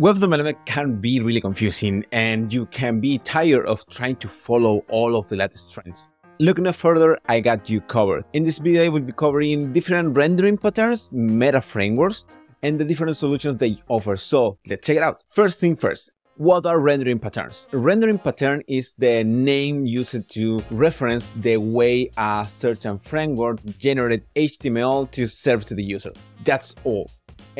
Web development can be really confusing and you can be tired of trying to follow all of the latest trends. Look no further, I got you covered. In this video, I will be covering different rendering patterns, meta frameworks, and the different solutions they offer. So let's check it out. First thing first, what are rendering patterns? A rendering pattern is the name used to reference the way a certain framework generated HTML to serve to the user. That's all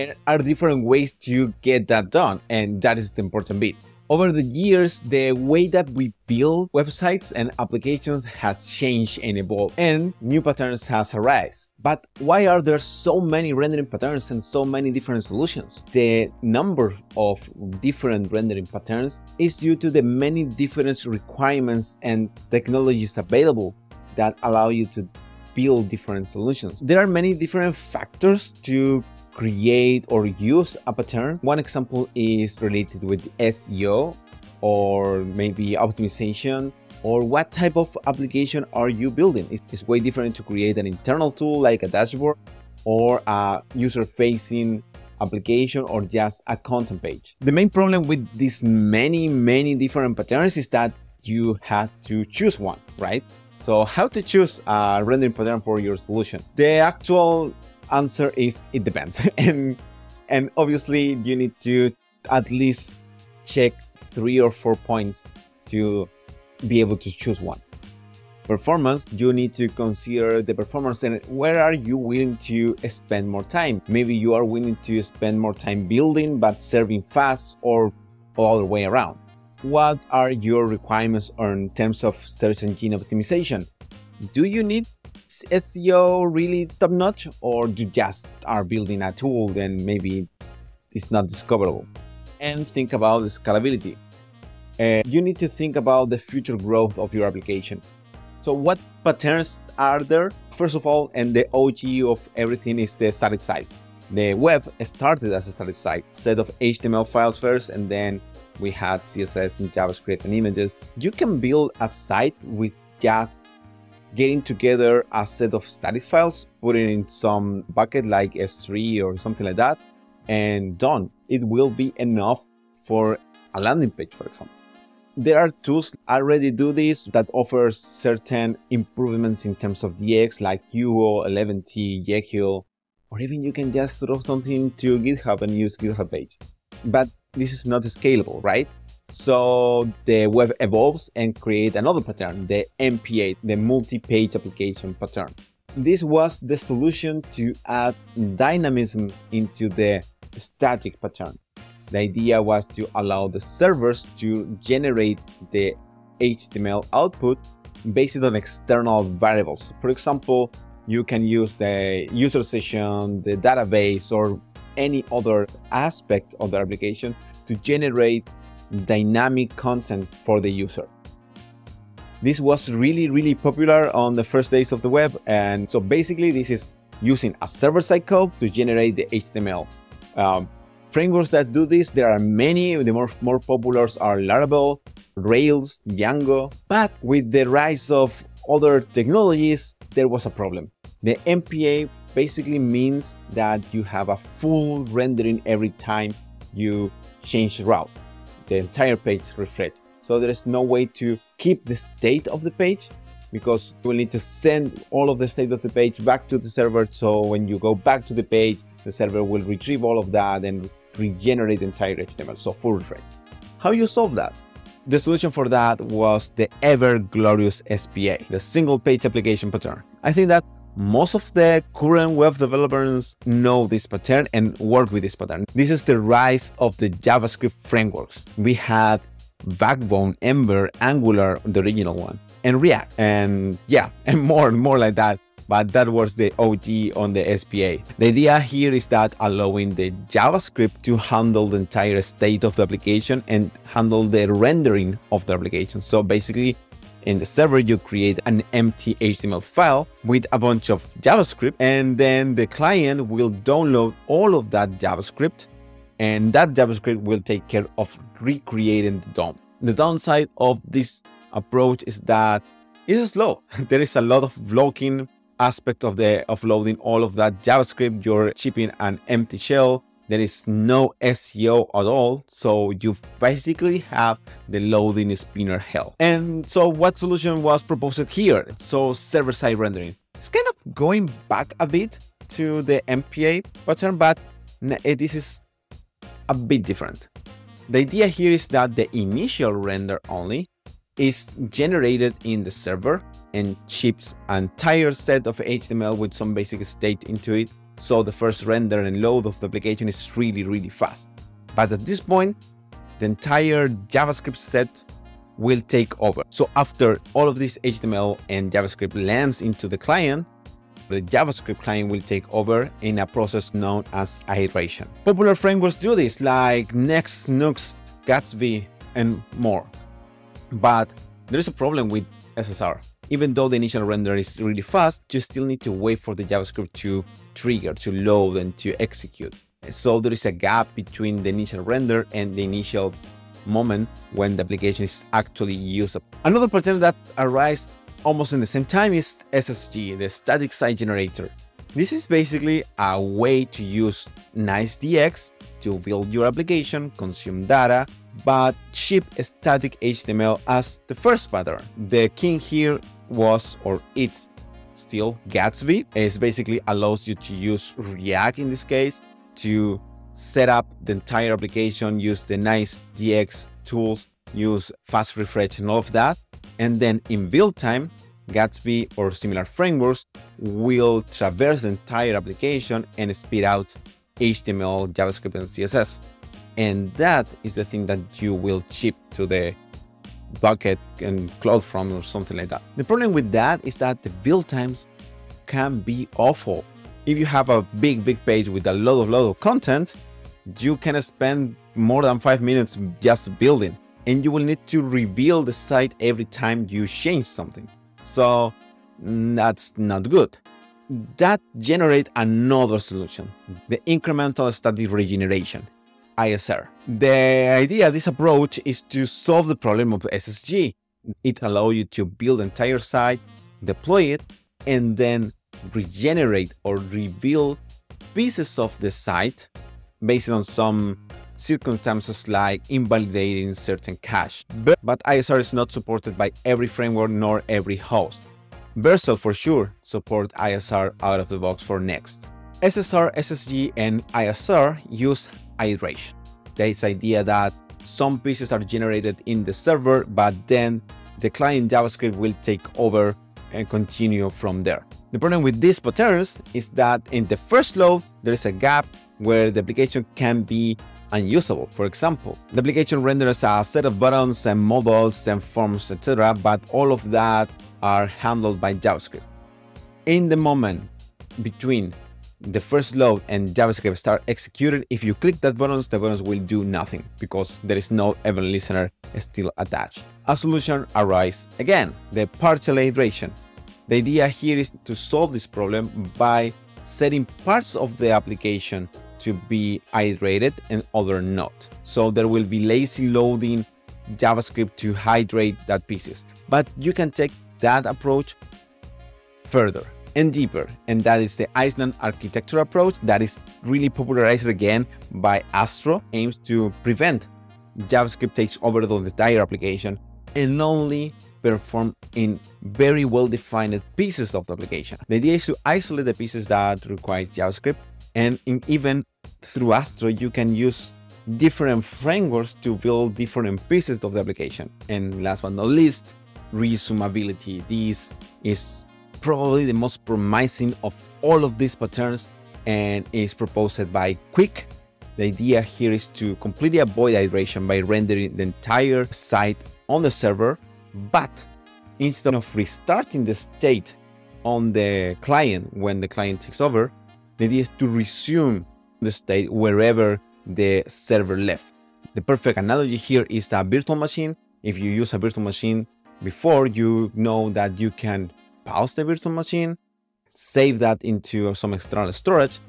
and are different ways to get that done. And that is the important bit. Over the years, the way that we build websites and applications has changed and evolved, and new patterns has arisen. But why are there so many rendering patterns and so many different solutions? The number of different rendering patterns is due to the many different requirements and technologies available that allow you to build different solutions. There are many different factors to create or use a pattern. One example is related with SEO or maybe optimization or what type of application are you building. It's, way different to create an internal tool like a dashboard or a user-facing application or just a content page. The main problem with these many, many different patterns is that you have to choose one, right? So how to choose a rendering pattern for your solution? The actual answer is it depends. and and obviously you need to at least check three or four points to be able to choose one. Performance, you need to consider the performance and where are you willing to spend more time. Maybe you are willing to spend more time building but serving fast or all the way around. What are your requirements in terms of search engine optimization? Do you need SEO really top notch, or you just are building a tool then maybe it's not discoverable? And think about the scalability. Uh, you need to think about the future growth of your application. So, what patterns are there? First of all, and the OG of everything is the static site. The web started as a static site, set of HTML files first, and then we had CSS and JavaScript and images. You can build a site with just getting together a set of static files, putting in some bucket like S3 or something like that, and done. It will be enough for a landing page, for example. There are tools already do this that offers certain improvements in terms of DX like Hugo, Eleventy, Jekyll, or even you can just throw something to GitHub and use GitHub page. But this is not scalable, right? So the web evolves and create another pattern, the MPA, the multi-page application pattern. This was the solution to add dynamism into the static pattern. The idea was to allow the servers to generate the HTML output based on external variables. For example, you can use the user session, the database, or any other aspect of the application to generate dynamic content for the user. This was really, really popular on the first days of the web. And so basically this is using a server-side code to generate the HTML. Um, frameworks that do this, there are many. The more, more popular are Laravel, Rails, Django. But with the rise of other technologies, there was a problem. The MPA basically means that you have a full rendering every time you change route the entire page refreshed. So there is no way to keep the state of the page because you will need to send all of the state of the page back to the server. So when you go back to the page, the server will retrieve all of that and regenerate the entire HTML. So full refresh. How you solve that? The solution for that was the ever glorious SPA, the single page application pattern. I think that most of the current web developers know this pattern and work with this pattern. This is the rise of the JavaScript frameworks. We had Backbone, Ember, Angular, the original one, and React, and yeah, and more and more like that. But that was the OG on the SPA. The idea here is that allowing the JavaScript to handle the entire state of the application and handle the rendering of the application. So basically, in the server, you create an empty HTML file with a bunch of JavaScript, and then the client will download all of that JavaScript, and that JavaScript will take care of recreating the DOM. The downside of this approach is that it's slow. There is a lot of blocking aspect of the of loading all of that JavaScript. You're shipping an empty shell there is no SEO at all, so you basically have the loading spinner hell. And so what solution was proposed here? So server-side rendering. It's kind of going back a bit to the MPA pattern, but eh, this is a bit different. The idea here is that the initial render only is generated in the server and ships an entire set of HTML with some basic state into it so the first render and load of the application is really, really fast. But at this point, the entire JavaScript set will take over. So after all of this HTML and JavaScript lands into the client, the JavaScript client will take over in a process known as hydration. Popular frameworks do this like Next, Nuxt, Gatsby, and more. But there is a problem with SSR even though the initial render is really fast, you still need to wait for the JavaScript to trigger, to load, and to execute. So there is a gap between the initial render and the initial moment when the application is actually usable. Another pattern that arises almost in the same time is SSG, the static site generator. This is basically a way to use nice DX to build your application, consume data, but ship static HTML as the first pattern. The king here was or it's still Gatsby. It basically allows you to use React in this case to set up the entire application, use the nice DX tools, use fast refresh and all of that. And then in build time, Gatsby or similar frameworks will traverse the entire application and speed out HTML, JavaScript, and CSS. And that is the thing that you will ship to the bucket and CloudFront or something like that. The problem with that is that the build times can be awful. If you have a big, big page with a lot of, lot of content, you can spend more than five minutes just building and you will need to reveal the site every time you change something. So mm, that's not good. That generate another solution, the incremental static regeneration. ISR. The idea of this approach is to solve the problem of SSG. It allows you to build entire site, deploy it, and then regenerate or reveal pieces of the site based on some circumstances like invalidating certain cache. But ISR is not supported by every framework nor every host. Vercel for sure support ISR out of the box for Next. SSR, SSG, and ISR use hydration. This idea that some pieces are generated in the server, but then the client JavaScript will take over and continue from there. The problem with these patterns is that in the first load, there is a gap where the application can be unusable. For example, the application renders a set of buttons and modals and forms, etc., but all of that are handled by JavaScript. In the moment between the first load and JavaScript start executed, if you click that buttons, the buttons will do nothing because there is no event listener still attached. A solution arises again, the partial hydration. The idea here is to solve this problem by setting parts of the application to be hydrated and other not. So there will be lazy loading JavaScript to hydrate that pieces. But you can take that approach further and deeper, and that is the island architecture approach that is really popularized again by Astro, aims to prevent JavaScript takes over the entire application and only perform in very well-defined pieces of the application. The idea is to isolate the pieces that require JavaScript, and even through Astro, you can use different frameworks to build different pieces of the application. And last but not least, resumability. This is probably the most promising of all of these patterns and is proposed by Qwik. The idea here is to completely avoid hydration by rendering the entire site on the server, but instead of restarting the state on the client when the client takes over, the idea is to resume the state wherever the server left. The perfect analogy here is a virtual machine. If you use a virtual machine before, you know that you can pause the virtual machine, save that into some external storage,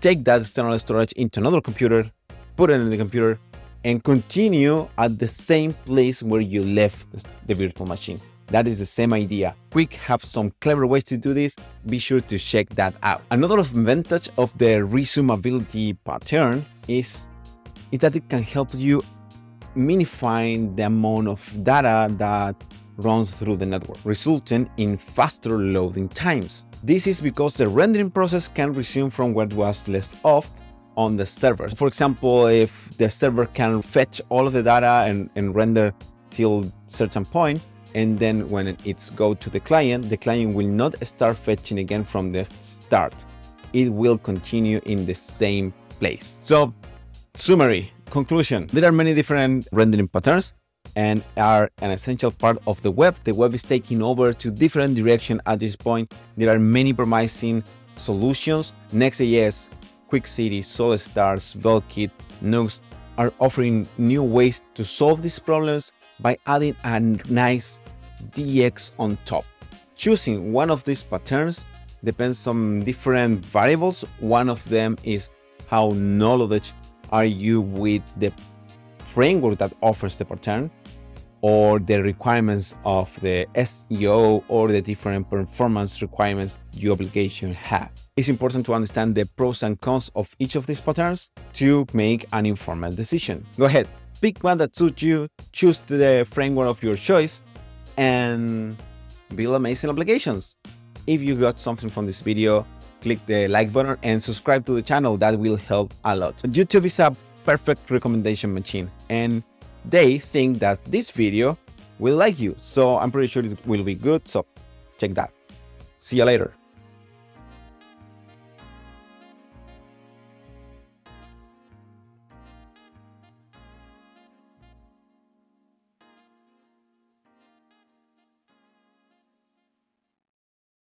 take that external storage into another computer, put it in the computer, and continue at the same place where you left the virtual machine. That is the same idea. Qwik have some clever ways to do this. Be sure to check that out. Another advantage of the resumability pattern is, is that it can help you minifying the amount of data that runs through the network, resulting in faster loading times. This is because the rendering process can resume from where it was left off on the server. For example, if the server can fetch all of the data and, and render till certain point, and then when it's go to the client, the client will not start fetching again from the start. It will continue in the same place. So, summary, conclusion. There are many different rendering patterns and are an essential part of the web. The web is taking over to different direction at this point. There are many promising solutions. Next.js, QwikCity, SolidStart, SvelteKit, Nuxt are offering new ways to solve these problems by adding a nice DX on top. Choosing one of these patterns depends on different variables. One of them is how knowledge are you with the framework that offers the pattern or the requirements of the SEO or the different performance requirements your application have. It's important to understand the pros and cons of each of these patterns to make an informed decision. Go ahead, pick one that suits you, choose the framework of your choice, and build amazing applications. If you got something from this video, click the like button and subscribe to the channel. That will help a lot. YouTube is a perfect recommendation machine and they think that this video will like you. So I'm pretty sure it will be good. So check that. See you later.